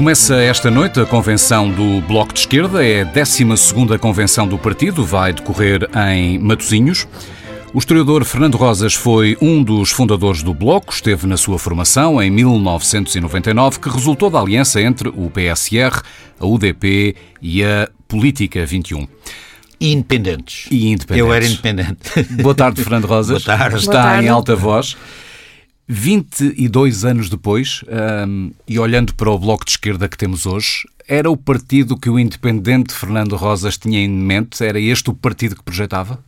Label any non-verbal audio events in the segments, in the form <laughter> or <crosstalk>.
Começa esta noite a convenção do Bloco de Esquerda, é a 12 convenção do partido, vai decorrer em Matosinhos. O historiador Fernando Rosas foi um dos fundadores do Bloco, esteve na sua formação em 1999, que resultou da aliança entre o PSR, a UDP e a Política 21. E independentes. E independentes. Eu era independente. Boa tarde, Fernando Rosas. Boa tarde. Está Boa tarde. em alta voz. 22 anos depois, hum, e olhando para o Bloco de Esquerda que temos hoje, era o partido que o independente Fernando Rosas tinha em mente? Era este o partido que projetava?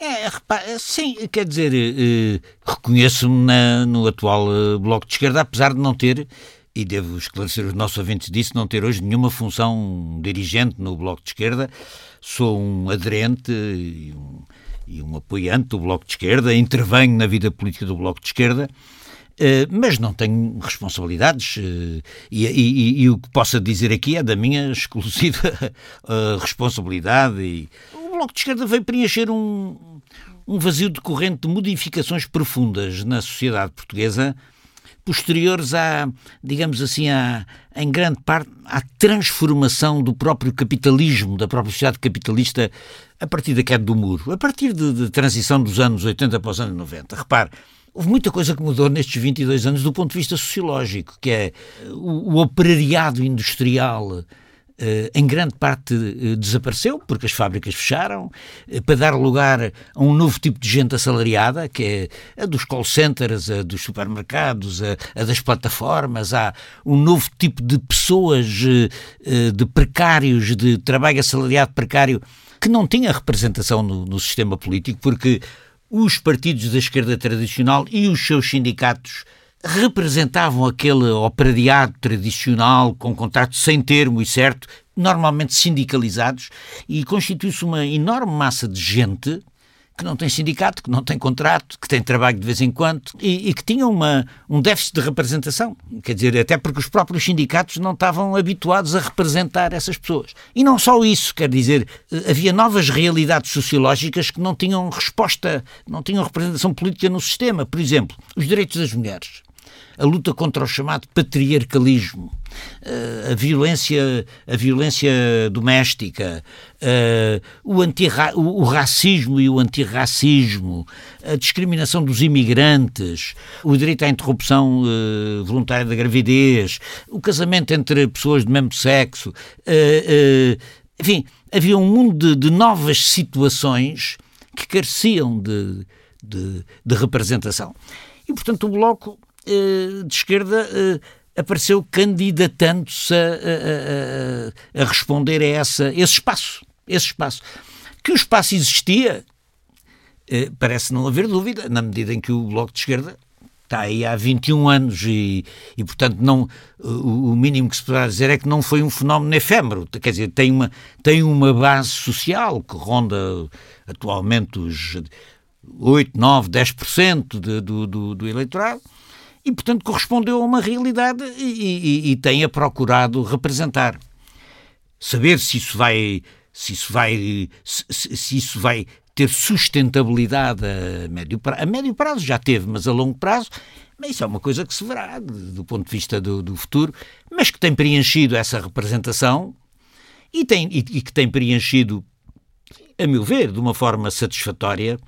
É, repá, sim, quer dizer, eh, reconheço-me na- no atual eh, Bloco de Esquerda, apesar de não ter, e devo esclarecer os nossos ouvintes disso, não ter hoje nenhuma função dirigente no Bloco de Esquerda. Sou um aderente um, e um apoiante do Bloco de Esquerda, intervenho na vida política do Bloco de Esquerda. Eh, mas não tenho responsabilidades eh, e, e- e- o que posso dizer aqui é da minha <laughs> exclusiva eh, responsabilidade. E o Bloco de Esquerda veio preencher um, um vazio decorrente de modificações profundas na sociedade portuguesa, posteriores à, digamos assim, à, em grande parte, à transformação do próprio capitalismo, da própria sociedade capitalista, a partir da queda do muro, a partir de, de transição dos anos 80 para os anos 90. Repare, houve muita coisa que mudou nestes 22 anos do ponto de vista sociológico, que é o, o operariado industrial em grande parte eh, desapareceu, porque as fábricas fecharam, eh, para dar lugar a um novo tipo de gente assalariada, que é a dos call centers, a dos supermercados, a, a das plataformas, há um novo tipo de pessoas, eh, eh, de precários, de trabalho assalariado precário, que não tinha representação no, no sistema político, porque os partidos da esquerda tradicional e os seus sindicatos representavam aquele operariado tradicional com contrato sem termo e certo, normalmente sindicalizados, e constitui-se uma enorme massa de gente que não tem sindicato, que não tem contrato, que tem trabalho de vez em quando e, e que tinha uma, um déficit de representação. Quer dizer, até porque os próprios sindicatos não estavam habituados a representar essas pessoas. E não só isso, quer dizer, eh, havia novas realidades sociológicas que não tinham resposta, não tinham representação política no sistema. Por exemplo, os direitos das mulheres a luta contra o chamado patriarcalismo, eh, a violência, a violência doméstica, eh, o, antirra- o racismo e o antirracismo, a discriminação dos imigrantes, o direito à interrupção eh, voluntária da gravidez, o casamento entre pessoas do mesmo sexo, enfim, havia um mundo de, de novas situações que careciam de, de, de representação. E, portanto, o Bloco de esquerda eh, apareceu candidatando-se a, a- a- responder a essa, esse espaço. Esse espaço. Que o espaço existia, eh, parece não haver dúvida, na medida em que o Bloco de Esquerda está aí há 21 anos e, e portanto, não, o mínimo que se poderá dizer é que não foi um fenómeno efêmero. Quer dizer, tem uma, tem uma base social que ronda atualmente os 8, 9, 10% de, do, do, do eleitorado e, portanto, correspondeu a uma realidade e, e- e procurado representar. Saber se isso vai, se isso vai, se, se- isso vai ter sustentabilidade a médio prazo. A médio prazo já teve, mas a longo prazo, mas isso é uma coisa que se verá do ponto de vista do, do futuro, mas que tem preenchido essa representação e, tem, e, e que tem preenchido, a meu ver, de uma forma satisfatória,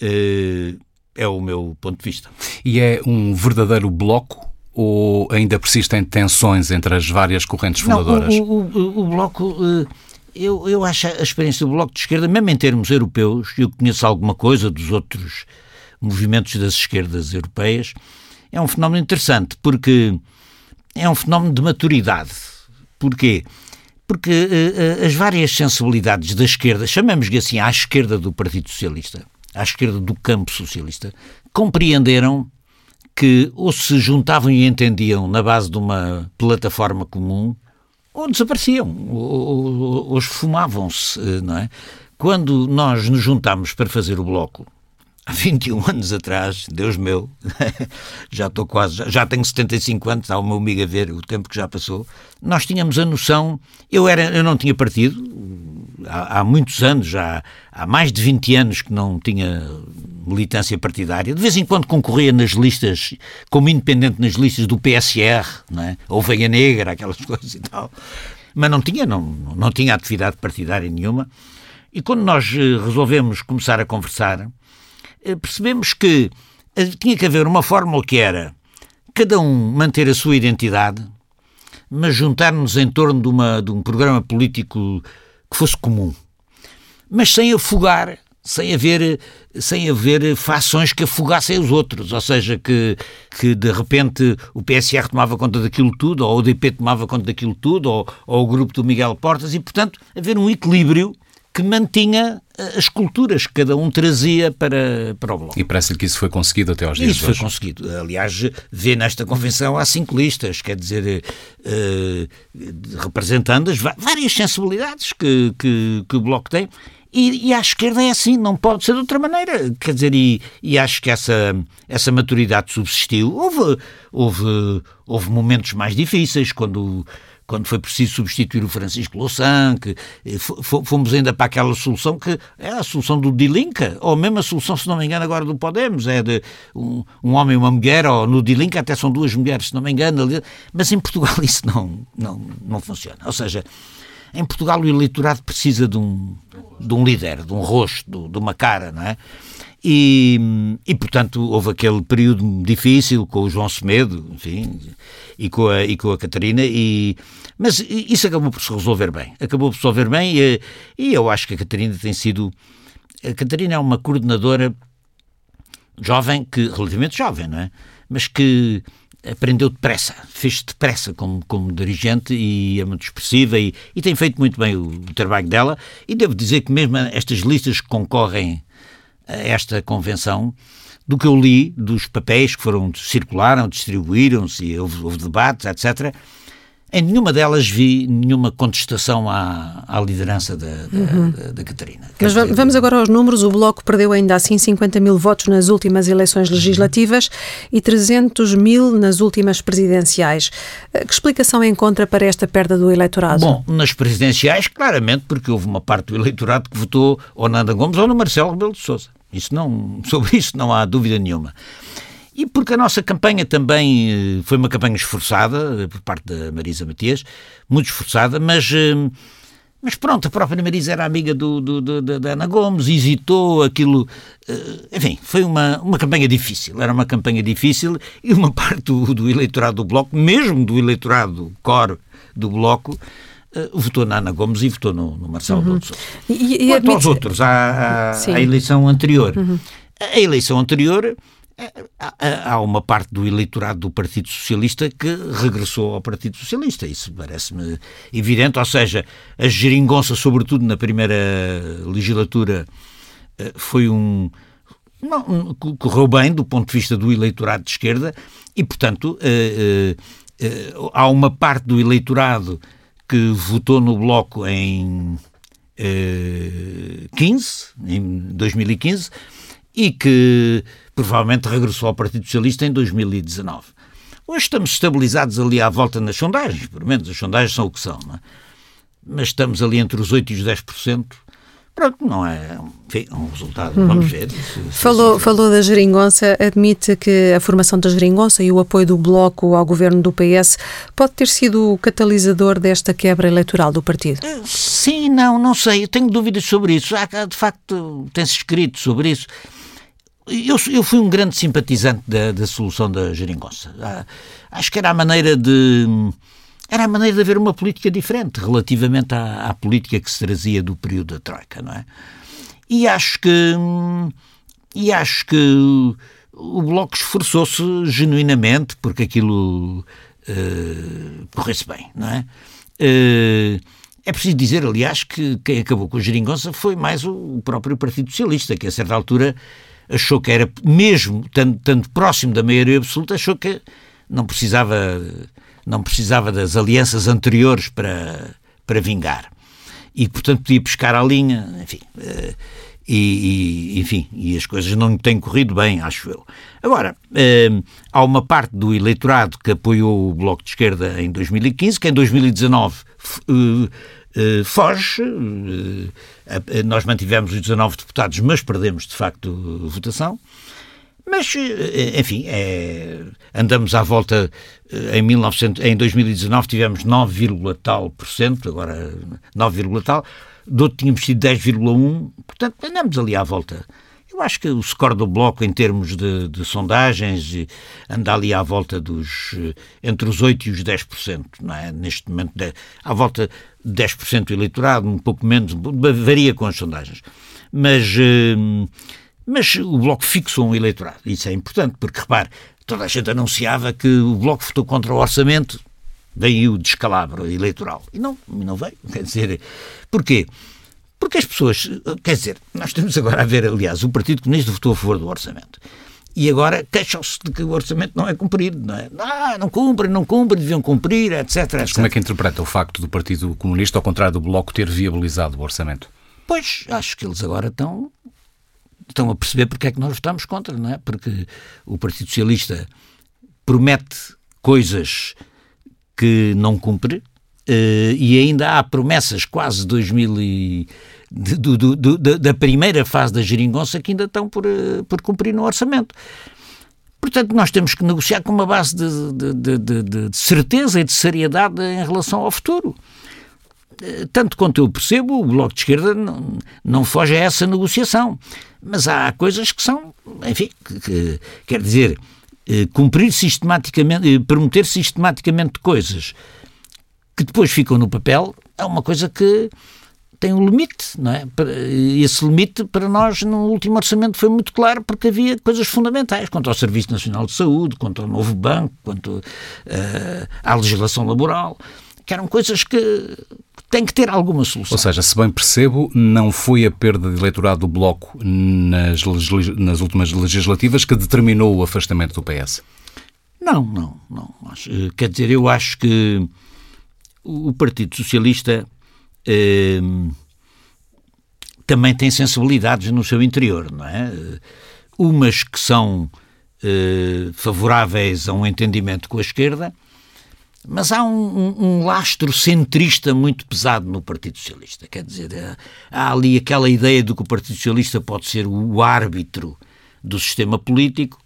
eh, é o meu ponto de vista. E é um verdadeiro bloco ou ainda persistem tensões entre as várias correntes fundadoras? Não, o, o- o- o Bloco, eh, eu, eu acho a experiência do Bloco de Esquerda, mesmo em termos europeus, eu conheço alguma coisa dos outros movimentos das esquerdas europeias, é um fenómeno interessante, porque é um fenómeno de maturidade. Porquê? Porque eh, as várias sensibilidades da esquerda, chamemos-lhe assim, à esquerda do Partido Socialista, à esquerda do campo socialista, compreenderam que ou se juntavam e entendiam na base de uma plataforma comum, ou desapareciam, ou, ou, ou esfumavam-se, eh, não é? Quando nós nos juntámos para fazer o bloco, há 21 anos atrás, Deus meu, <laughs> já estou quase, já, tenho 75 anos, está o meu amigo a ver o tempo que já passou, nós tínhamos a noção, eu, era, eu não tinha partido, há, há muitos anos, já há mais de 20 anos que não tinha militância partidária. De vez em quando concorria nas listas, como independente nas listas do PSR, é? ou Veia Negra, aquelas <laughs> coisas e tal. Mas não tinha, não, não tinha atividade partidária nenhuma. E quando nós eh, resolvemos começar a conversar, eh, percebemos que eh, tinha que haver uma fórmula que era cada um manter a sua identidade, mas juntar-nos em torno de, uma, de um programa político que fosse comum, mas sem afogar sem haver, sem haver fações que afogassem os outros, ou seja, que, que de repente o PSR tomava conta daquilo tudo, ou o DP tomava conta daquilo tudo, ou, ou o grupo do Miguel Portas, e portanto haver um equilíbrio que mantinha eh, as culturas que cada um trazia para, para o Bloco. E parece-lhe que isso foi conseguido até aos dias Isso foi conseguido. Aliás, vê nesta convenção há cinco listas, quer dizer, uh, representando as várias sensibilidades que, que, que o Bloco tem. E, e à esquerda é assim, não pode ser de outra maneira. Quer dizer, e, e acho que essa, essa maturidade subsistiu. Houve, houve, houve momentos mais difíceis, quando quando foi preciso substituir o Francisco Louçã, que eh, fomos ainda para aquela solução que é a solução do Dilinca, ou mesmo a solução, se não me engano, agora do Podemos, é de um, um homem e uma mulher, ou no Dilinca até são duas mulheres, se não me engano, mas em Portugal <laughs> isso não, não, não funciona. Ou seja, em Portugal o eleitorado precisa de um, de um líder, de um rosto, de uma cara, não é? E, e, portanto, houve aquele período difícil com o João Semedo, enfim, e com a, e com a Catarina, e, mas isso acabou por se resolver bem. Acabou por se resolver bem, e, e eu acho que a Catarina tem sido. A Catarina é uma coordenadora jovem, que relativamente jovem, não é? Mas que aprendeu depressa, fez depressa como, como dirigente e é muito expressiva e, e tem feito muito bem o, o, trabalho dela. E devo dizer que mesmo estas listas que concorrem a esta convenção, do que eu li, dos papéis que foram circularam, distribuíram-se, houve, houve debates, etc., em nenhuma delas vi nenhuma contestação à, à liderança da, da, uhum. da, da Catarina. Mas dizer... vamos agora aos números. O Bloco perdeu ainda assim 50 mil votos nas últimas eleições legislativas e 300 mil nas últimas presidenciais. Eh, que explicação encontra para esta perda do eleitorado? Bom, nas presidenciais, claramente, porque houve uma parte do eleitorado que votou ou na Ana Gomes ou no Marcelo Rebelo de Sousa. Isso não, <laughs> sobre isso não há dúvida nenhuma. E porque a nossa campanha também eh, foi uma campanha esforçada, eh, por parte da Marisa Matias, muito esforçada, mas, eh, mas pronto, a própria Marisa era amiga do, do, do, da Ana Gomes, hesitou, aquilo. Enfim, foi uma, uma campanha difícil, era uma campanha difícil e uma <laughs> parte do, do eleitorado do Bloco, mesmo do eleitorado core do Bloco, votou na Ana Gomes e votou no, no Marcelo uhum. Sousa. E, e Quanto admite... aos outros, à, à, à eleição anterior. Uhum. A eleição anterior há uma parte do eleitorado do Partido Socialista que regressou ao Partido Socialista. Isso parece-me evidente. Ou seja, a geringonça, sobretudo na primeira legislatura, eh, foi um. Não, correu bem do ponto de vista do eleitorado de esquerda e, portanto, eh, eh, há uma parte do eleitorado que votou no Bloco em 15, em 2015, e que provavelmente regressou ao Partido Socialista em 2019. Hoje estamos estabilizados ali à volta nas sondagens, pelo menos as sondagens são o que são, é? mas estamos ali entre os 8% e os 10%. Pronto, não é enfim, um resultado, uhum. vamos ver. Falou, falou da geringonça, admite que a formação da geringonça e o apoio do Bloco ao governo do PS pode ter sido o catalisador desta quebra eleitoral do partido? Eh, sim, não, não sei, eu tenho dúvidas sobre isso. Há, de facto, tem-se escrito sobre isso. Eu, eu fui um grande simpatizante da, da solução da geringonça. Ah, acho que era a maneira de. Era a maneira de haver uma política diferente relativamente à, à política que se trazia do período da Troika, não é? E acho que. E acho que o Bloco esforçou-se genuinamente porque aquilo uh, corresse bem, não é? Uh, é preciso dizer, aliás, que quem acabou com a geringonça foi mais o próprio Partido Socialista, que a certa altura achou que era, mesmo tanto, tanto próximo da maioria absoluta, achou que não precisava, não precisava das alianças anteriores para, para vingar. E, portanto, podia pescar a linha, enfim. Eh, e, e, enfim, e as coisas não têm corrido bem, acho eu. Agora, eh, há uma parte do eleitorado que apoiou o Bloco de Esquerda em 2015, que em 2019 eh, uh, foge. Uh, nós mantivemos os 19 deputados, mas perdemos, de facto, votação. Mas, enfim, é, andamos à volta. Em, 1900, em 2019 tivemos 9, tal por cento, agora 9, tal. Do outro tínhamos sido 10,1, portanto andamos ali à volta eu acho que o score do Bloco, em termos de, de sondagens, anda ali à volta dos. entre os 8% e os 10%, não é? Neste momento, de, à volta de 10% do eleitorado, um pouco menos, varia com as sondagens. Mas. Eh, mas o Bloco fixou um eleitorado. Isso é importante, porque, repare, toda a gente anunciava que o Bloco votou contra o orçamento, daí o descalabro eleitoral. E não, não veio. Quer dizer, porquê? Porque as pessoas, quer dizer, nós estamos agora a ver, aliás, o Partido Comunista votou a favor do orçamento. E agora queixam-se de que o orçamento não é cumprido, não é? Ah, não cumprem, não cumprem, deviam cumprir, etc, etc. Mas como é que interpreta o facto do Partido Comunista, ao contrário do Bloco, ter viabilizado o orçamento? Pois, acho que eles agora estão, estão a perceber porque é que nós votamos contra, não é? Porque o Partido Socialista promete coisas que não cumpre, e ainda há promessas quase 2000 e, do, do, do, da primeira fase da geringonça que ainda estão por, uh, por cumprir no orçamento. Portanto, nós temos que negociar com uma base de, de, de, de certeza e de seriedade em relação ao futuro. Uh, tanto quanto eu percebo, o Bloco de Esquerda não, não foge a essa negociação. Mas há coisas que são, enfim, que, que, quer dizer, cumprir sistematicamente, prometer sistematicamente coisas que depois ficam no papel, é uma coisa que tem um limite, não é? E esse limite, para nós, no último orçamento foi muito claro, porque havia coisas fundamentais quanto ao Serviço Nacional de Saúde, quanto ao novo banco, quanto uh, à legislação laboral, que eram coisas que têm que ter alguma solução. Ou seja, se bem percebo, não foi a perda de eleitorado do Bloco nas, nas últimas legislativas que determinou o afastamento do PS? Não, não, não. Quer dizer, eu acho que o Partido Socialista eh, também tem sensibilidades no seu interior, não é? Umas que são eh, favoráveis a um entendimento com a esquerda, mas há um, um, lastro centrista muito pesado no Partido Socialista. Quer dizer, há ali aquela ideia de que o Partido Socialista pode ser o árbitro do sistema político.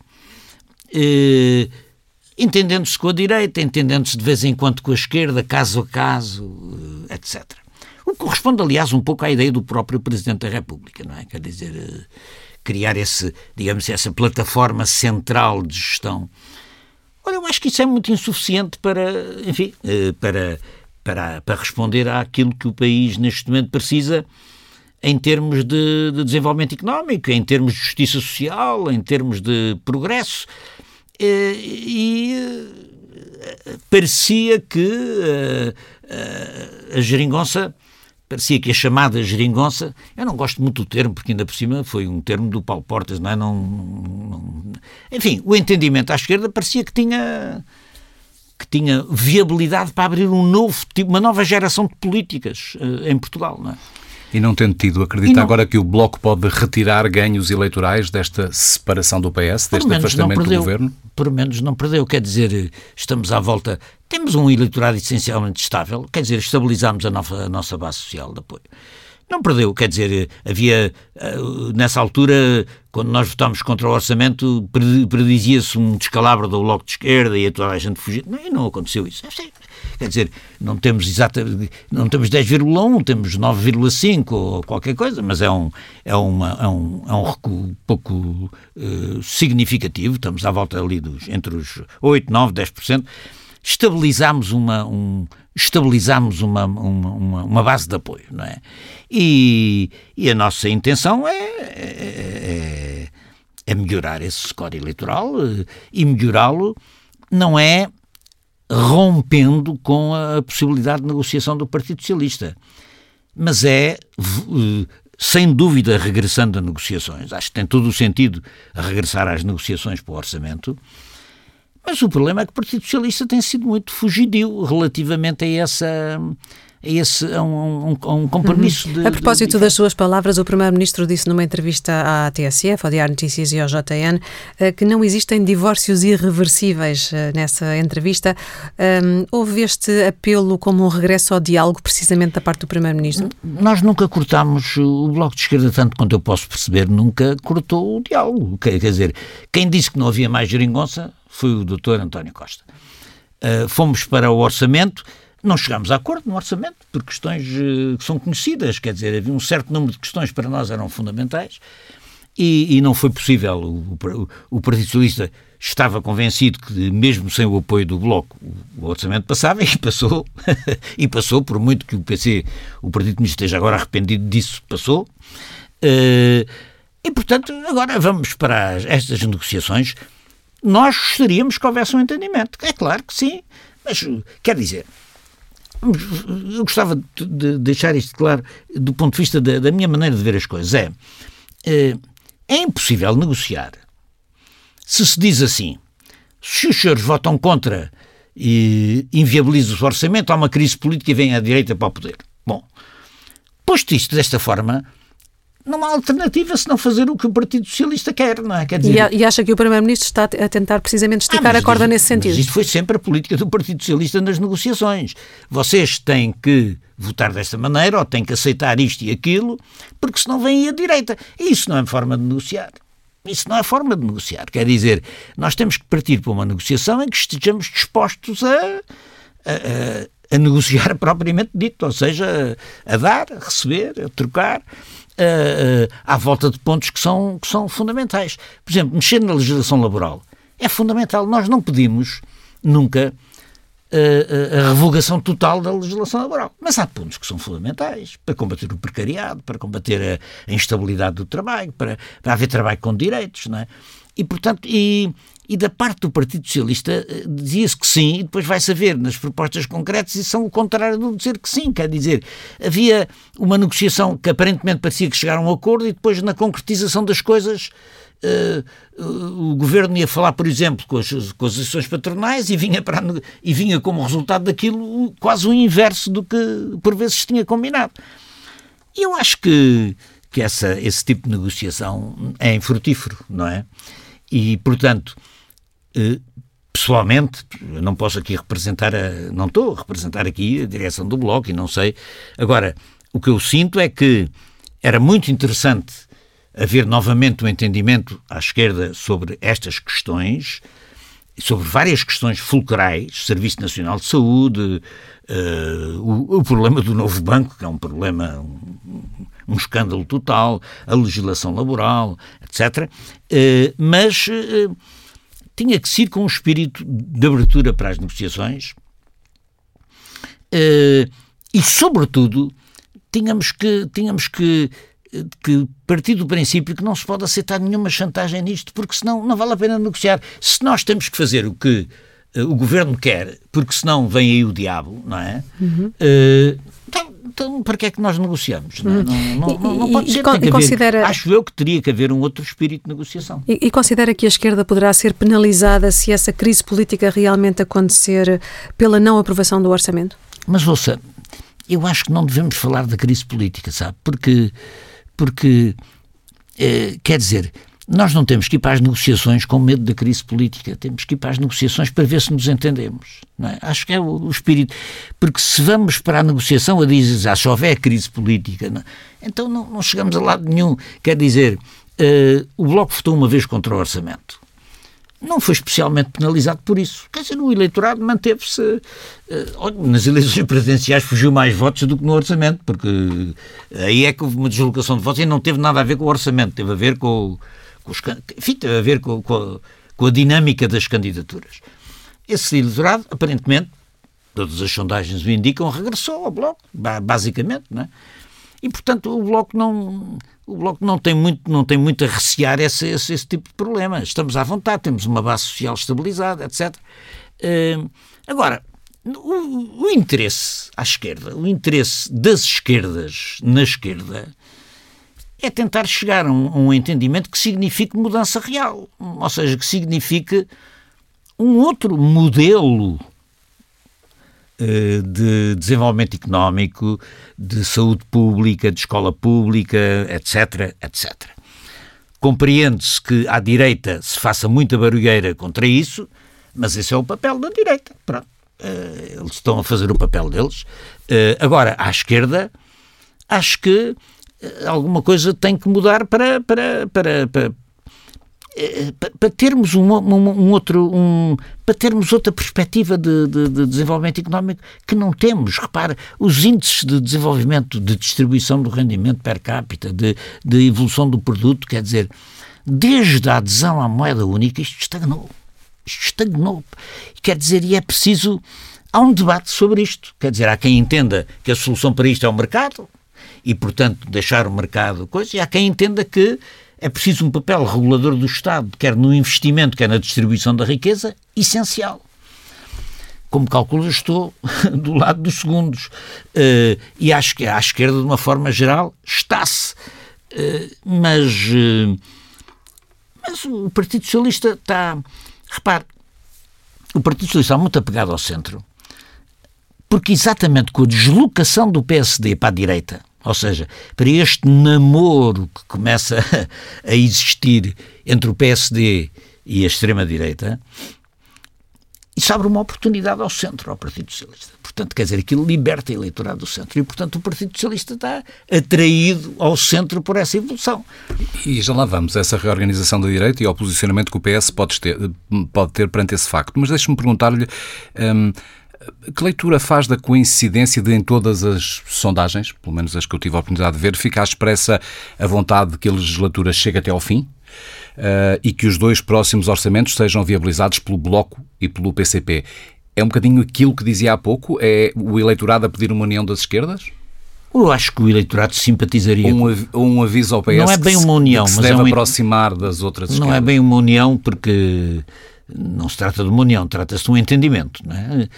Eh, entendendo-se com a direita, entendendo-se de vez em quando com a esquerda, caso a caso, eh, etc. O que corresponde, aliás, um pouco à ideia do próprio Presidente da República, não é? Quer dizer, eh, criar esse, digamos, essa plataforma central de gestão. Olha, eu acho que isso é muito insuficiente para, enfim, eh, para, para, para responder àquilo que o país neste momento precisa em termos de, de desenvolvimento económico, em termos de justiça social, em termos de progresso. Eh, e eh, parecia que eh, a geringonça parecia que a chamada geringonça, eu não gosto muito do termo, porque ainda por cima foi um termo do Paulo Portas, não é? Não, não, enfim, o entendimento à esquerda parecia que tinha que tinha viabilidade para abrir um novo tipo, uma nova geração de políticas uh, em Portugal, não é? E não tendo tido, acredita não, agora que o Bloco pode retirar ganhos eleitorais desta separação do PS, deste afastamento do governo? Por menos não perdeu. Quer dizer, estamos à volta. Temos um eleitorado essencialmente estável, quer dizer, estabilizamos a, a nossa base social de apoio. Não perdeu, quer dizer, havia, eh, nessa altura, quando nós votámos contra o orçamento, predizia-se um descalabro do Bloco de Esquerda e a toda a gente fugir. Não, e não aconteceu isso. Quer dizer, não temos exatamente, não temos 10,1, temos 9,5 ou qualquer coisa, mas é um, é uma, é um, é um recuo pouco uh, significativo, estamos à volta ali dos, entre os 8, 9, 10%. Estabilizámos uma, um, estabilizamos uma, uma, uma, base de apoio, não é? E, e a nossa intenção é, é, é melhorar esse score eleitoral e melhorá-lo não é rompendo com a possibilidade de negociação do Partido Socialista, mas é sem dúvida regressando a negociações. Acho que tem todo o sentido regressar às negociações para o orçamento mas o problema é que o Partido Socialista tem sido muito fugidio relativamente a essa, esse, a um, a um compromisso uhum. de, A propósito de... das suas palavras, o Primeiro-Ministro disse numa entrevista à TSF, ao Diário Notícias e ao JN, eh, que não existem divórcios irreversíveis eh, nessa entrevista. Um, houve este apelo como um regresso ao diálogo, precisamente da parte do Primeiro-Ministro? Nós nunca cortámos o Bloco de Esquerda, tanto quanto eu posso perceber, nunca cortou o diálogo. Quer dizer, quem disse que não havia mais geringonça foi o Dr. António Costa. Uh, fomos para o orçamento não chegámos a acordo no orçamento, por questões uh, que são conhecidas, quer dizer, havia um certo número de questões que para nós eram fundamentais e, e não foi possível. O, o, o, Partido Socialista estava convencido que, mesmo sem o apoio do Bloco, o, orçamento passava <laughs> e passou, e passou, por muito que o PC, o Partido Comunista, esteja agora arrependido disso, passou. Uh, e, portanto, agora vamos para estas negociações. Nós gostaríamos que houvesse um entendimento. É claro que sim, mas quer dizer, eu gostava de deixar isto claro do ponto de vista da, da minha maneira de ver as coisas. É, é, é impossível negociar se se diz assim: se os senhores votam contra e inviabiliza o orçamento, há uma crise política e vem a direita para o poder. Bom, posto isto desta forma, não há alternativa se não fazer o que o Partido Socialista quer, não é? Quer dizer... e, acha que o Primeiro-Ministro está a tentar precisamente esticar ah, a corda nesse sentido? Mas isto foi sempre a política do Partido Socialista nas negociações. Vocês têm que votar desta maneira ou têm que aceitar isto e aquilo, porque senão vem a direita. E isso não é forma de negociar. Isso não é forma de negociar. Quer dizer, nós temos que partir para uma negociação em que estejamos dispostos a, a, a, a negociar <laughs> propriamente dito, ou seja, a dar, a receber, a trocar uh, à volta de pontos que são, que são fundamentais. Por exemplo, mexer na legislação laboral é fundamental. Nós não pedimos nunca uh, a revogação total da legislação laboral. Mas há pontos que são fundamentais para combater o precariado, para combater a, a instabilidade do trabalho, para, para haver trabalho com direitos, não é? E, portanto, e, e da parte do Partido Socialista eh, dizia-se que sim, e depois vai saber nas propostas concretas e são o contrário do dizer que sim. Quer dizer, havia uma negociação que aparentemente parecia que chegaram a um acordo e depois na concretização das coisas uh, o governo ia falar, por exemplo, com as, com as associações patronais e vinha, para, e vinha como resultado daquilo quase o inverso do que por vezes tinha combinado. E eu acho que, que essa, esse tipo de negociação é infrutífero, não é? E, portanto, eh, pessoalmente, não posso aqui representar, a, não estou a representar aqui a direção do Bloco e não sei. Agora, o que eu sinto é que era muito interessante haver novamente um entendimento à esquerda sobre estas questões, sobre várias questões fulcrais, Serviço Nacional de Saúde, uh, o, o, problema do novo banco, que é um problema, um, um escândalo total, a legislação laboral, etc. Uh, mas uh, tinha que ser com um espírito de abertura para as negociações e, sobretudo, tínhamos que, tínhamos que que partir do princípio que não se pode aceitar nenhuma chantagem nisto, porque senão não vale a pena negociar. Se nós temos que fazer o que o governo quer, porque senão vem aí o diabo, não é? Uhum. Uh, então, então, para que é que nós negociamos? Não, é? uhum. não, não, não, pode ser. E, considera... haver, acho eu que teria que haver um outro espírito de negociação. E, e, considera que a esquerda poderá ser penalizada se essa crise política realmente acontecer pela não aprovação do orçamento? Mas ouça, eu acho que não devemos falar da crise política, sabe? Porque porque, eh, quer dizer, nós não temos que ir para as negociações com medo da crise política, temos que ir para as negociações para ver se nos entendemos. É? Acho que é o, o, espírito. Porque se vamos para a negociação a dizer, ah, se houver crise política, não, então não, não, chegamos a lado nenhum. Quer dizer, uh, o Bloco votou uma vez contra o orçamento não foi especialmente penalizado por isso. Quer dizer, o eleitorado manteve-se. Uh, nas eleições presidenciais fugiu mais votos do que no orçamento, porque aí é que houve uma deslocação de votos e não teve nada a ver com o orçamento, teve a ver com, com os. Enfim, teve a ver com, com, a, com a dinâmica das candidaturas. Esse eleitorado, aparentemente, todas as sondagens o indicam, regressou ao Bloco, basicamente, não é? E, portanto, o Bloco não, o Bloco não tem muito, não tem muito a recear esse, esse, esse tipo de problema. Estamos à vontade, temos uma base social estabilizada, etc. Uh, agora, o, o, interesse à esquerda, o interesse das esquerdas na esquerda, é tentar chegar a um, um entendimento que signifique mudança real. Ou seja, que signifique um outro modelo eh, de desenvolvimento económico, de saúde pública, de escola pública, etc, etc. Compreende-se que à direita se faça muita barulheira contra isso, mas esse é o papel da direita. Pronto. Uh, eles estão a fazer o papel deles. Uh, agora, à esquerda, acho que alguma coisa tem que mudar para, para, para, para, para termos um, um, um, outro um, para termos outra perspectiva de, de, de, desenvolvimento económico que não temos. Repara, os índices de desenvolvimento, de distribuição do rendimento per capita, de, de evolução do produto, quer dizer, desde a adesão à moeda única, isto estagnou. Isto estagnou. Quer dizer, e é preciso. Há um debate sobre isto. Quer dizer, há quem entenda que a solução para isto é o mercado e, portanto, deixar o mercado coisa, e há quem entenda que é preciso um papel regulador do Estado, quer no investimento, quer na distribuição da riqueza, essencial. Como calculo, estou <laughs> do lado dos segundos. Uh, e acho que à esquerda, de uma forma geral, está-se. Uh, mas, uh, mas o Partido Socialista está. Repare, o Partido Socialista está muito apegado ao centro, porque exatamente com a deslocação do PSD para a direita, ou seja, para este namoro que começa <laughs> a existir entre o PSD e a extrema-direita, isso abre uma oportunidade ao centro, ao Partido Socialista. Portanto, quer dizer, aquilo liberta o eleitorado do centro e, portanto, o Partido Socialista está atraído ao centro por essa evolução. E já lá vamos, essa reorganização da direita e ao posicionamento que o PS pode ter, pode ter perante esse facto. Mas deixe-me perguntar-lhe. Hum, que leitura faz da coincidência de, em todas as sondagens, pelo menos as que eu tive a oportunidade de ver, ficar expressa a vontade de que a legislatura chegue até ao fim? Uh, e que os dois próximos orçamentos sejam viabilizados pelo Bloco e pelo PCP. É um bocadinho aquilo que dizia há pouco? É o eleitorado a pedir uma união das esquerdas? Eu acho que o eleitorado simpatizaria. Um, um aviso ao PS não é bem uma união, que se mas deve é um... aproximar das outras não esquerdas. Não é bem uma união porque não se trata de uma união, trata-se de um entendimento. É?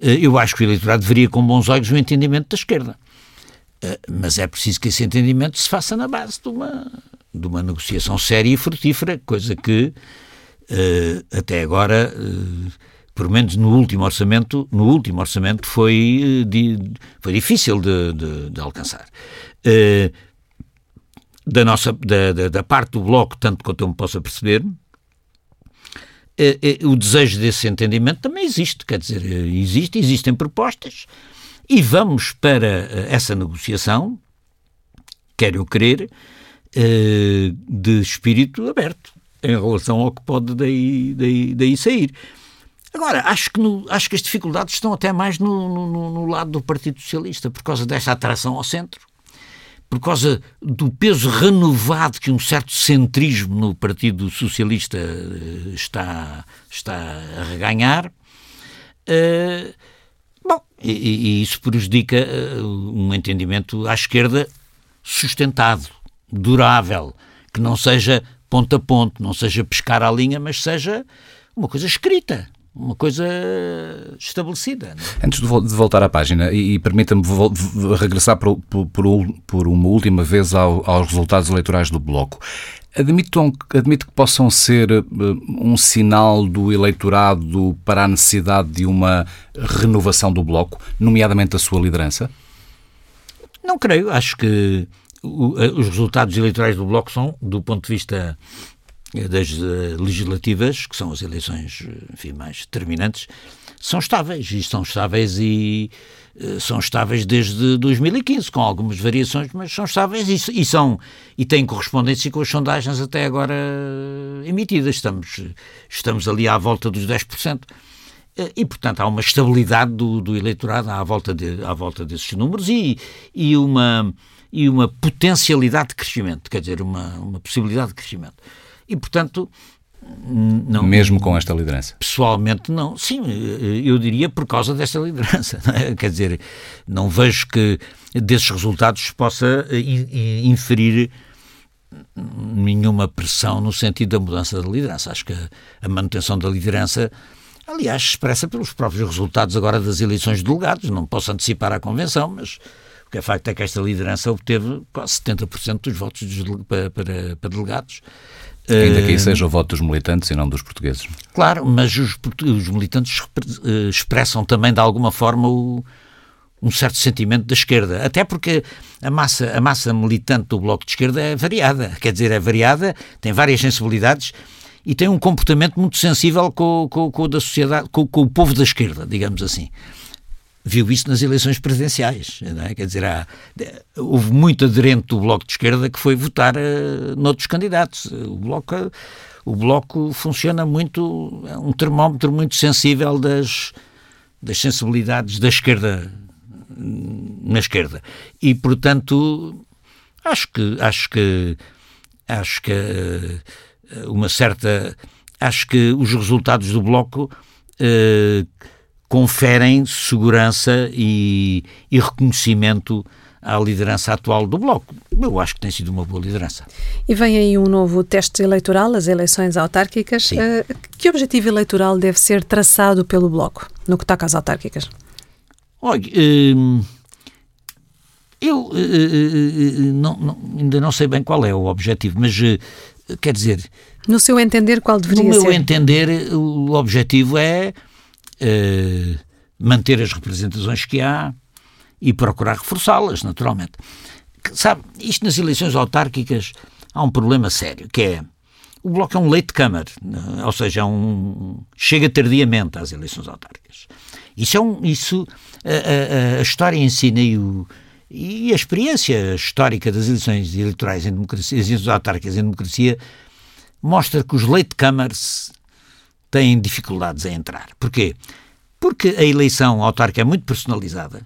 Eh, eu acho que o eleitorado deveria com bons olhos o entendimento da esquerda. Eh, mas é preciso que esse entendimento se faça na base de uma, de uma negociação séria e frutífera, coisa que eh, até agora, pelo menos no último orçamento, no último orçamento foi, foi difícil de, de, de alcançar. Da, nossa, da, da, da parte do Bloco, tanto quanto eu me possa perceber, o desejo desse entendimento também existe, quer dizer, eh, existe, existem propostas e vamos para essa negociação, quero eu crer, de espírito aberto em relação ao que pode daí, daí, daí sair. Agora, acho que, no, acho que as dificuldades estão até mais no, no, no lado do Partido Socialista, por causa desta atração ao centro por causa do peso renovado que um certo centrismo no Partido Socialista eh, está, está a reganhar. Uh, bom, e, e, isso prejudica uh, um entendimento à esquerda sustentado, durável, que não seja ponto a ponto, não seja pescar à linha, mas seja uma coisa escrita uma coisa estabelecida. É? Antes de, voltar à página, e, permita-me regressar por, por, por, uma última vez ao, aos resultados eleitorais do Bloco. Admito, admito que possam ser uh, um sinal do eleitorado para a necessidade de uma renovação do Bloco, nomeadamente a sua liderança? Não creio. Acho que eh, os resultados eleitorais do Bloco são, do ponto de vista das uh, legislativas, que são as eleições enfim, mais determinantes, são estáveis e são estáveis e são estáveis desde 2015 com algumas variações, mas são estáveis e, e são e têm correspondência com as sondagens até agora emitidas. Estamos estamos ali à volta dos 10%. Eh, e, portanto, há uma estabilidade do, do eleitorado à volta, de, à volta desses números e, e, uma, e uma potencialidade de crescimento, quer dizer, uma, uma possibilidade de crescimento. E, portanto, não, Mesmo com esta liderança? Pessoalmente, não. Sim, eu diria por causa desta liderança. <laughs> É? Quer dizer, não vejo que desses resultados possa inferir nenhuma pressão no sentido da mudança da liderança. Acho que a manutenção da liderança, aliás, expressa pelos próprios resultados agora das eleições de delegados. Não posso antecipar a convenção, mas o que é facto é que esta liderança obteve quase 70% dos votos para, para, para delegados Ainda que aí seja o voto dos militantes e não dos portugueses. Claro, mas os, os militantes expressam também de alguma forma o, um certo sentimento da esquerda, até porque a massa, a massa militante do Bloco de Esquerda é variada, quer dizer, é variada, tem várias sensibilidades e tem um comportamento muito sensível com, com, com da sociedade, com, com, o povo da esquerda, digamos assim. Viu isso nas eleições presidenciais, é? quer dizer, há, houve muito aderente do Bloco de Esquerda que foi votar uh, noutros candidatos. O Bloco, o bloco funciona muito, é um termómetro muito sensível das, das sensibilidades da esquerda na esquerda. E, portanto, acho que acho que acho que eh, uma certa acho que os resultados do bloco eh, conferem segurança e, e, reconhecimento à liderança atual do Bloco. Eu acho que tem sido uma boa liderança. E vem aí um novo teste eleitoral, as eleições autárquicas. Uh, que objetivo eleitoral deve ser traçado pelo Bloco no que toca às autárquicas? Olha, hum, eu eh, eh, eh, não, não, ainda não sei bem qual é o objetivo, mas quer dizer. No seu entender, qual deveria ser? No meu entender, o objetivo é manter as representações que há e procurar reforçá-las, naturalmente. Sabe, isto nas eleições autárquicas há um problema sério, que é o Bloco é um leite de câmara, ou seja, é um, chega tardiamente às eleições autárquicas. Isso é um, isso a, a, a história ensina e, o, e a experiência histórica das eleições eleitorais em democracia, as eleições autárquicas em democracia, mostra que os leite-câmaras têm dificuldades em entrar. Porquê? Porque a eleição autárquica é muito personalizada,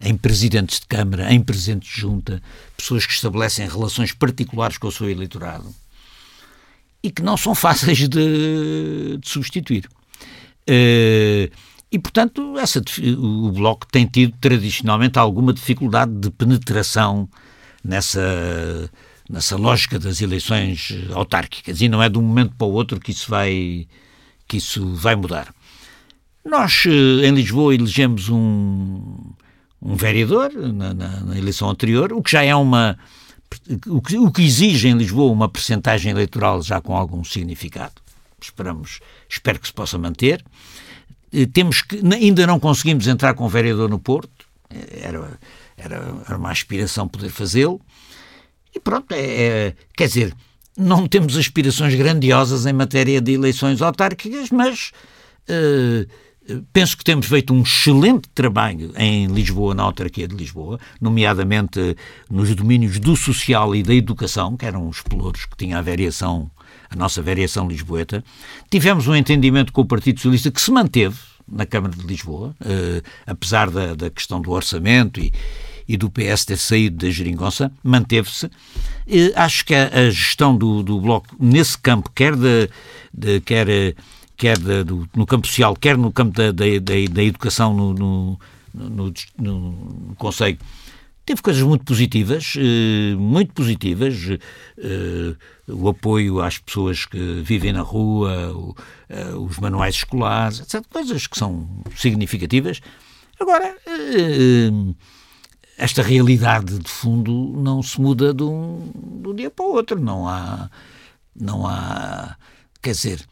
em presidentes de Câmara, em presidentes de junta, pessoas que estabelecem relações particulares com o seu eleitorado e que não são fáceis de, de substituir. Uh, e, portanto, essa, o Bloco tem tido tradicionalmente alguma dificuldade de penetração nessa, nessa lógica das eleições autárquicas. E não é de um momento para o outro que isso vai, que isso vai mudar. Nós, eh, em Lisboa, elegemos um, um vereador na, na, na eleição anterior, o que já é uma. O que, o que exige em Lisboa uma percentagem eleitoral já com algum significado. Esperamos, espero que se possa manter. Eh, temos que, ainda não conseguimos entrar com o vereador no Porto, eh, era, era, era uma aspiração poder fazê-lo, e pronto, é, é, quer dizer, não temos aspirações grandiosas em matéria de eleições autárquicas, mas uh, penso que temos feito um excelente trabalho em Lisboa, na autarquia de Lisboa, nomeadamente nos domínios do social e da educação, que eram os pelouros que tinha a variação a nossa variação lisboeta. Tivemos um entendimento com o Partido Socialista que se manteve na Câmara de Lisboa, eh, apesar da, da, questão do orçamento e, e, do PS ter saído da geringonça, manteve-se. Acho que a, gestão do, do, Bloco nesse campo, quer, de, de quer, quer de, do, no campo social, quer no campo da, da, da educação no, no, no, no Conselho, teve coisas muito positivas, eh, muito positivas, eh, o apoio às pessoas que vivem na rua, eh, os manuais escolares, etc. Coisas que são significativas. Agora, esta realidade de fundo não se muda de um, de um dia para o outro. Não há, não há, quer dizer,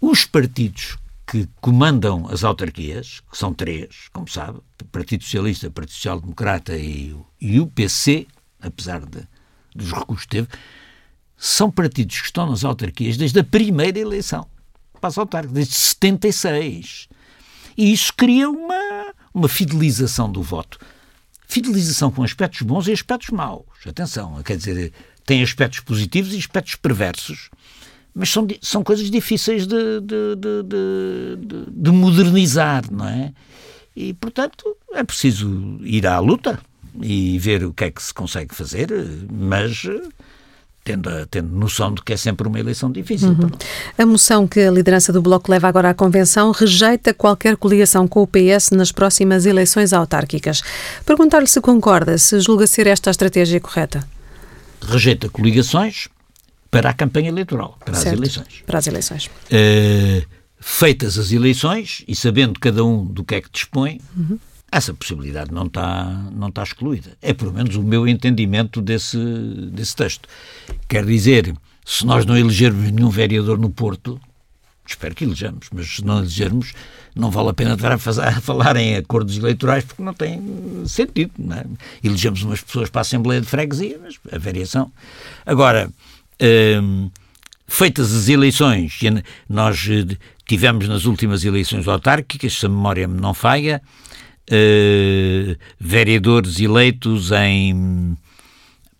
os partidos que comandam as autarquias, que são três, como sabe, Partido Socialista, Partido Social Democrata e, e o PC, apesar de, dos recursos que teve, são partidos que estão nas autarquias desde a primeira eleição para as autárquicas, desde 76. E isso cria uma, uma fidelização do voto. Fidelização com aspectos bons e aspectos maus. Atenção, quer dizer, tem aspectos positivos e aspectos perversos mas são, são coisas difíceis de, de, de, de, modernizar, não é? E, portanto, é preciso ir à luta e ver o que é que se consegue fazer, mas tendo, tendo noção de que é sempre uma eleição difícil. Uhum. A moção que a liderança do Bloco leva agora à Convenção rejeita qualquer coligação com o PS nas próximas eleições autárquicas. Perguntar-lhe se concorda, se julga ser esta a estratégia correta. Rejeita coligações, para a campanha eleitoral, para certo, as eleições. Para as eleições. Uh, feitas as eleições e sabendo cada um do que é que dispõe, uhum. Essa possibilidade não está, não está excluída. É pelo menos o meu entendimento desse, desse texto. Quer dizer, se nós não elegermos nenhum vereador no Porto, espero que elejamos, mas se não elegermos, não vale a pena estar a, fazer, a falar em acordos eleitorais porque não tem sentido. Não é? Elegemos umas pessoas para a Assembleia de Freguesia, mas a variação. Agora, hum, feitas as eleições, nós eh, tivemos nas últimas eleições autárquicas, se a memória me não falha, uh, vereadores eleitos em,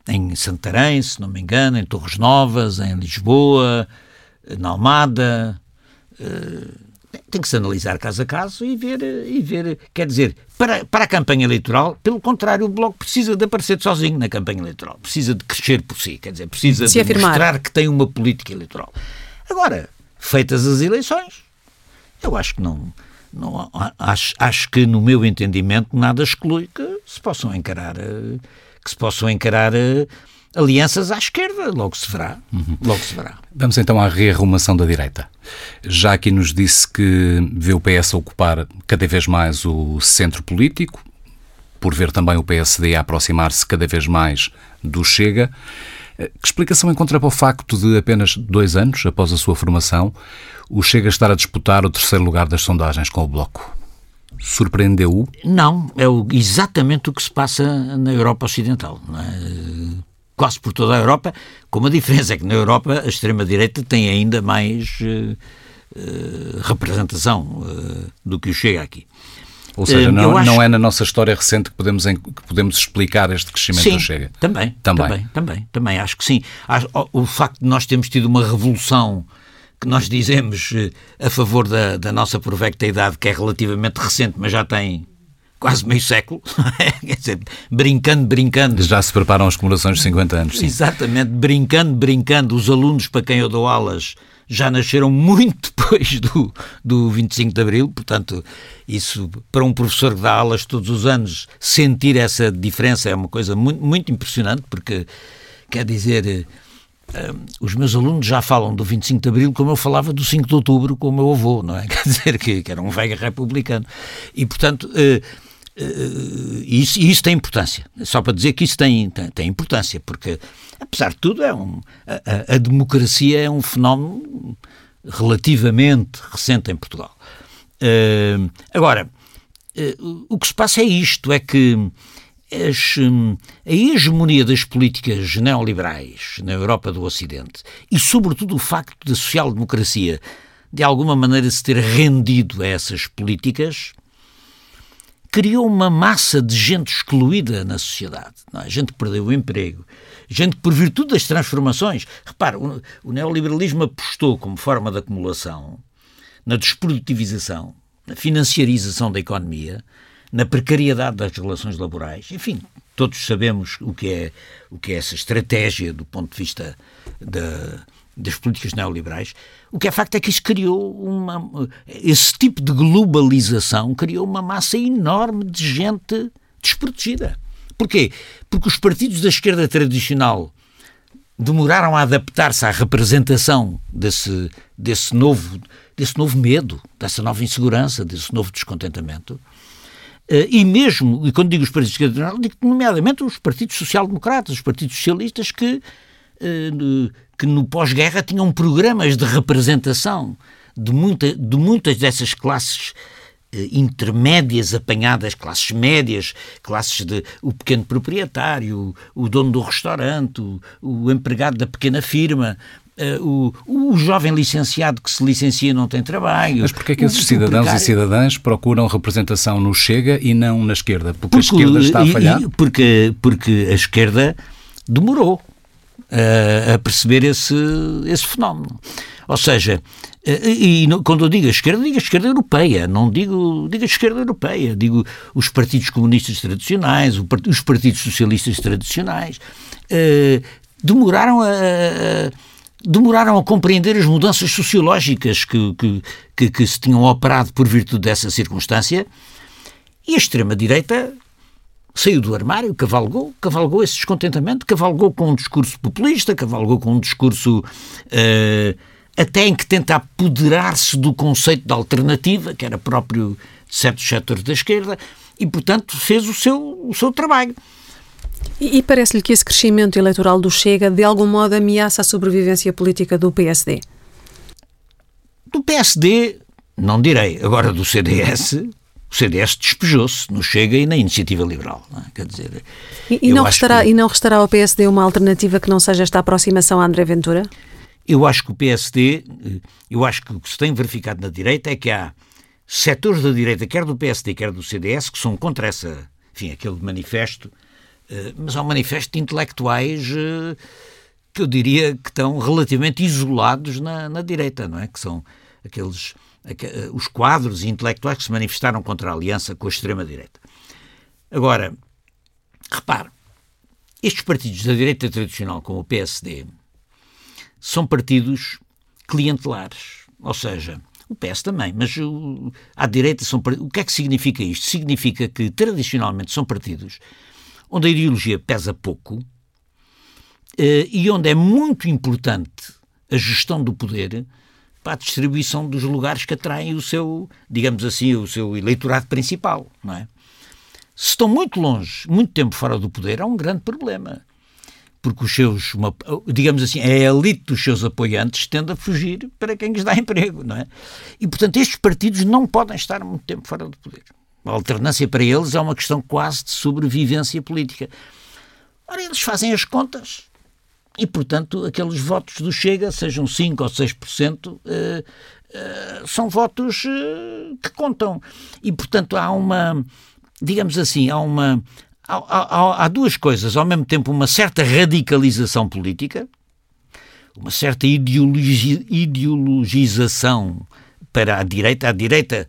em Santarém, se não me engano, em Torres Novas, em Lisboa, na Almada. Uh, tem que se analisar caso a caso e ver, e ver quer dizer, para, para a campanha eleitoral, pelo contrário, o Bloco precisa de aparecer sozinho na campanha eleitoral, precisa de crescer por si, quer dizer, precisa se de mostrar que tem uma política eleitoral. Agora, feitas as eleições, eu acho que não, não acho, acho que no meu entendimento nada exclui que se possam encarar que se possam encarar alianças à esquerda, logo se verá. Uhum. Logo se verá. Vamos então à rearrumação da direita. Já aqui nos disse que vê o PS ocupar cada vez mais o centro político, por ver também o PSD a aproximar-se cada vez mais do Chega. Eh, que explicação encontra para o facto de apenas dois anos após a sua formação, o Chega estar a disputar o terceiro lugar das sondagens com o Bloco? Surpreendeu-o? Não, é exatamente o que se passa na Europa Ocidental. É? quase por toda a Europa, com uma diferença, é que na Europa a extrema-direita tem ainda mais uh, uh, representação uh, do que o chega aqui. Ou seja, não, acho... não, é na nossa história recente que podemos, que podemos explicar este crescimento sim, do Chega. Também, também, também, também, também, acho que sim. O facto de nós termos tido uma revolução que nós dizemos a favor da, da nossa provecta idade, que é relativamente recente, mas já tem quase meio século, <laughs> quer dizer, brincando, brincando. Já se preparam as comemorações de 50 anos, sim. Exatamente, brincando, brincando. Os alunos para quem eu dou aulas já nasceram muito <laughs> depois do, do 25 de Abril, portanto, isso para um professor que dá aulas todos os anos, sentir essa diferença é uma coisa muito, muito impressionante, porque quer dizer. Um, os meus alunos já falam do 25 de Abril como eu falava do 5 de Outubro com o meu avô, não é? <laughs> Quer dizer, que, que era um velho republicano. E, portanto, uh, Uh, isso, isso tem importância. Só para dizer que isso tem, tem, tem importância, porque, apesar de tudo, é um, a, a, democracia é um fenómeno relativamente recente em Portugal. Uh, agora, uh, o que se passa é isto: é que as, um, a hegemonia das políticas neoliberais na Europa do Ocidente e, sobretudo, o facto da social-democracia de alguma maneira se ter rendido a essas políticas criou uma massa de gente excluída na sociedade. É? Gente que perdeu o emprego, gente que, por virtude das transformações. Repare, o, o neoliberalismo apostou como forma de acumulação na desprodutivização, na financiarização da economia, na precariedade das relações laborais. Enfim, todos sabemos o que é, o que é essa estratégia do ponto de vista da das políticas neoliberais, o que é facto é que isso criou uma. Esse tipo de globalização criou uma massa enorme de gente desprotegida. Porquê? Porque os partidos da esquerda tradicional demoraram a adaptar-se à representação desse, desse, novo, desse novo medo, dessa nova insegurança, desse novo descontentamento. Eh, e mesmo, e quando digo os partidos de esquerda, digo nomeadamente os partidos social-democratas, os partidos socialistas que que no pós-guerra tinham programas de representação de, muita, de muitas dessas classes eh, intermédias apanhadas, classes médias, classes de o pequeno proprietário, o dono do restaurante, o, o empregado da pequena firma, uh, o, o jovem licenciado que se licencia e não tem trabalho. Mas porquê é que esses cidadãos e cidadãs procuram representação no Chega e não na esquerda? Porque, porque a esquerda está a falhar? Porque, porque a esquerda demorou a, perceber esse, esse fenómeno. Ou seja, e, e quando eu digo esquerda, digo esquerda europeia, não digo, digo esquerda europeia, digo os partidos comunistas tradicionais, os partidos socialistas tradicionais, uh, demoraram a, a, demoraram a compreender as mudanças sociológicas que, que, que, que se tinham operado por virtude dessa circunstância e a extrema-direita saiu do armário, cavalgou, cavalgou esse descontentamento, cavalgou com um discurso populista, cavalgou com um discurso uh, até em que tenta apoderar-se do conceito de alternativa, que era próprio de certos setores da esquerda, e, portanto, fez o seu, o seu trabalho. E, e parece-lhe que esse crescimento eleitoral do Chega de algum modo ameaça a sobrevivência política do PSD? Do PSD, não direi. Agora do CDS, o CDS despejou-se no Chega e na Iniciativa Liberal. É? Quer dizer, e, e não restará, que... e não restará ao PSD uma alternativa que não seja esta aproximação a André Ventura? Eu acho que o PSD, eu acho que o que se tem verificado na direita é que há setores da direita, quer do PSD, quer do CDS, que são contra essa, enfim, aquele manifesto, eh, mas há um manifesto de intelectuais eh, que eu diria que estão relativamente isolados na, na direita, não é? Que são aqueles eh, os quadros intelectuais que se manifestaram contra a aliança com a extrema-direita. Agora, repare, estes partidos da direita tradicional, como o PSD, são partidos clientelares, ou seja, o PS também, mas o, à direita são o que é que significa isto? Significa que tradicionalmente são partidos onde a ideologia pesa pouco eh, e onde é muito importante a gestão do poder para a distribuição dos lugares que atraem o seu, digamos assim, o seu eleitorado principal, não é? Se estão muito longe, muito tempo fora do poder, há um grande problema. Porque os seus, uma, digamos assim, a elite dos seus apoiantes tende a fugir para quem lhes dá emprego, não é? E, portanto, estes partidos não podem estar muito tempo fora do poder. A alternância para eles é uma questão quase de sobrevivência política. Ora, eles fazem as contas e, portanto, aqueles votos do Chega, sejam 5% ou 6%, eh, eh, são votos eh, que contam. E, portanto, há uma, digamos assim, há uma. Há, há, há duas coisas, ao mesmo tempo, uma certa radicalização política, uma certa ideologi, ideologização para a direita, a direita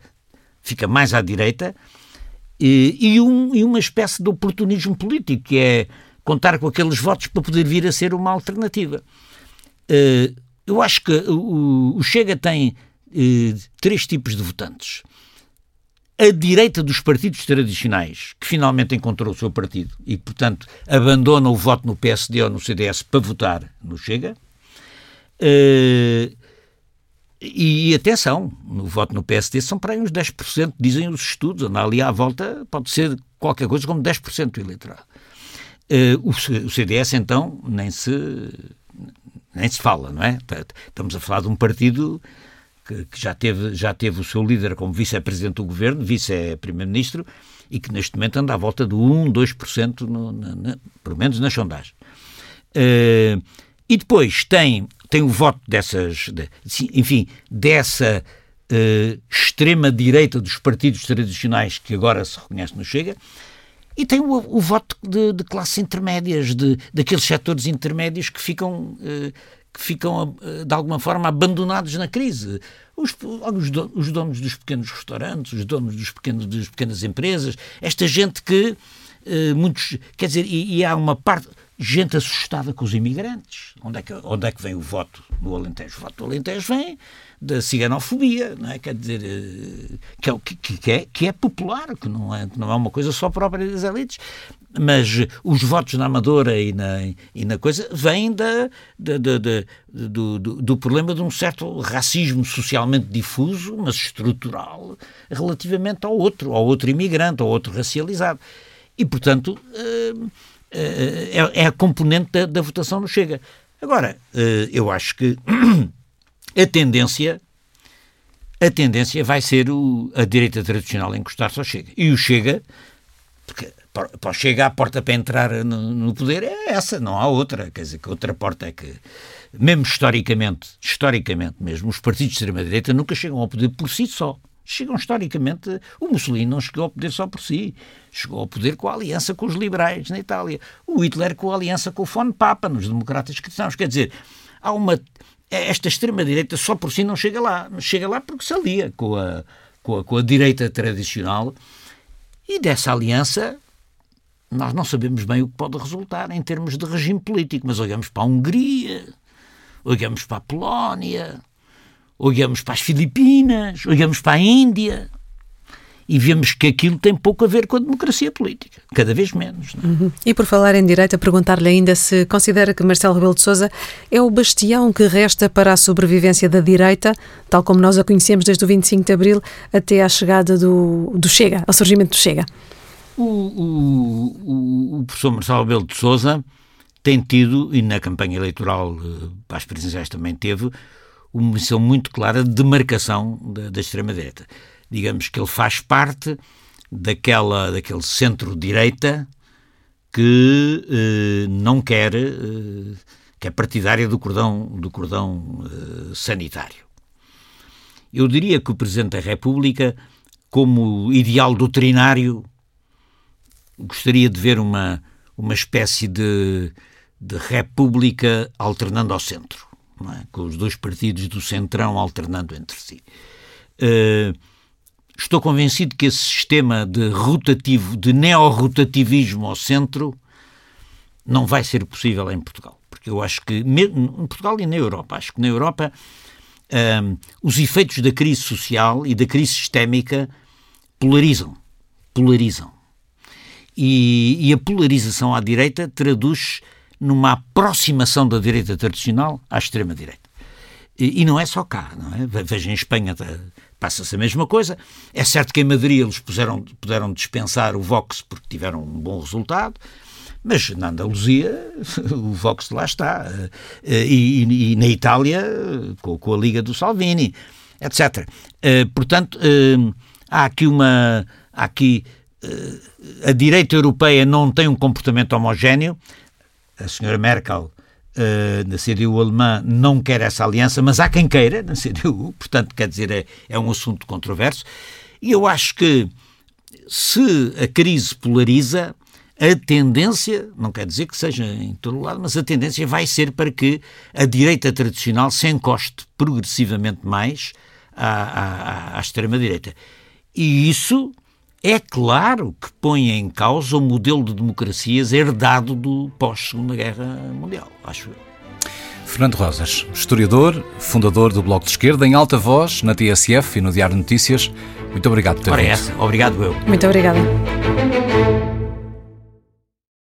fica mais à direita, e, e, um, e uma espécie de oportunismo político, que é contar com aqueles votos para poder vir a ser uma alternativa. Uh, eu acho que o, Chega tem uh, três tipos de votantes. A direita dos partidos tradicionais, que finalmente encontrou o seu partido e, portanto, abandona o voto no PSD ou no CDS para votar no Chega. Uh, e atenção, no voto no PSD são para aí uns 10%, dizem os estudos, anda ali à volta, pode ser qualquer coisa como 10% do eleitorado. Uh, o, CDS, então, nem se, nem se fala, não é? Estamos a falar de um partido que, que já, teve, já teve o seu líder como vice-presidente do governo, vice-primeiro-ministro, e que neste momento anda à volta de 1, 2%, no, na, pelo menos nas sondagens. Uh, e depois tem, tem o voto dessas, de, enfim, dessa uh, extrema-direita dos partidos tradicionais que agora se reconhece no Chega, e tem o, o voto de, de, classes intermédias, de, daqueles setores intermédios que ficam, eh, que ficam eh, de alguma forma abandonados na crise. Os, os, donos dos pequenos restaurantes, os donos dos pequenos, das pequenas empresas, esta gente que eh, muitos, quer dizer, e, e há uma parte gente assustada com os imigrantes. Onde é que, onde é que vem o voto no Alentejo? O voto do Alentejo vem da ciganofobia, não é? Quer dizer, eh, que é, que, que, é, que é popular, que não é, não é uma coisa só própria das elites, mas os votos na Amadora e na, e na coisa vêm da, da, da, da do, do, do, problema de um certo racismo socialmente difuso, mas estrutural, relativamente ao outro, ao outro imigrante, ao outro racializado. E, portanto, eh, eh, é, é a componente da, da votação no Chega. Agora, eu acho que <clears throat> a tendência a tendência vai ser o, a direita tradicional encostar-se ao Chega. E o Chega, porque para o Chega a porta para entrar no, no, poder é essa, não há outra. Quer dizer, que outra porta é que, mesmo historicamente, historicamente mesmo, os partidos de extrema-direita nunca chegam ao poder por si só. Chegam historicamente. O Mussolini não chegou ao poder só por si. Chegou ao poder com a aliança com os liberais na Itália. O Hitler com a aliança com o Fon Papa nos democratas cristãos. Quer dizer, há uma esta extrema-direita só por si não chega lá. Chega lá porque se alia com a, com a, com a direita tradicional e dessa aliança nós não sabemos bem o que pode resultar em termos de regime político, mas olhamos para a Hungria, olhamos para a Polónia, olhamos para as Filipinas, olhamos para a Índia e vemos que aquilo tem pouco a ver com a democracia política, cada vez menos. É? Uhum. E por falar em direita, perguntar-lhe ainda se considera que Marcelo Rebelo de Sousa é o bastião que resta para a sobrevivência da direita, tal como nós a conhecemos desde o 25 de Abril até à chegada do, do Chega, ao surgimento do Chega. O, o, o professor Marcelo Belo de Souza tem tido, e na campanha eleitoral eh, para as presidenciais também teve, uma missão muito clara de demarcação da, da extrema-direita. Digamos que ele faz parte daquela, daquele centro-direita que eh, não quer, eh, que é partidária do cordão, do cordão eh, sanitário. Eu diria que o Presidente da República, como ideal doutrinário, gostaria de ver uma, uma espécie de, de república alternando ao centro, é? com os dois partidos do centrão alternando entre si. Uh, estou convencido que esse sistema de rotativo, de neo-rotativismo ao centro, não vai ser possível em Portugal. Porque eu acho que, em Portugal e na Europa, acho que na Europa um, os efeitos da crise social e da crise sistémica polarizam. Polarizam. E, e a polarização à direita traduz numa aproximação da direita tradicional à extrema-direita. E, e, não é só cá, não é? Veja, em Espanha passa-se a mesma coisa. É certo que em Madrid eles puseram, puderam dispensar o Vox porque tiveram um bom resultado, mas na Andaluzia <laughs> o Vox lá está. Eh, e, e na Itália com, com, a Liga do Salvini, etc. Eh, portanto, eh, há aqui uma. Há aqui, a direita europeia não tem um comportamento homogéneo. A senhora Merkel uh, na CDU alemã não quer essa aliança, mas há quem queira na CDU, portanto, quer dizer, é, é um assunto controverso. E eu acho que se a crise polariza, a tendência, não quer dizer que seja em todo lado, mas a tendência vai ser para que a direita tradicional se encoste progressivamente mais à, à, à extrema-direita. E isso é claro que põe em causa o modelo de democracias herdado do pós-Segunda Guerra Mundial, acho eu. Fernando Rosas, historiador, fundador do Bloco de Esquerda, em alta voz, na TSF e no Diário Notícias. Muito obrigado por ter vindo. Obrigado eu. Muito obrigada.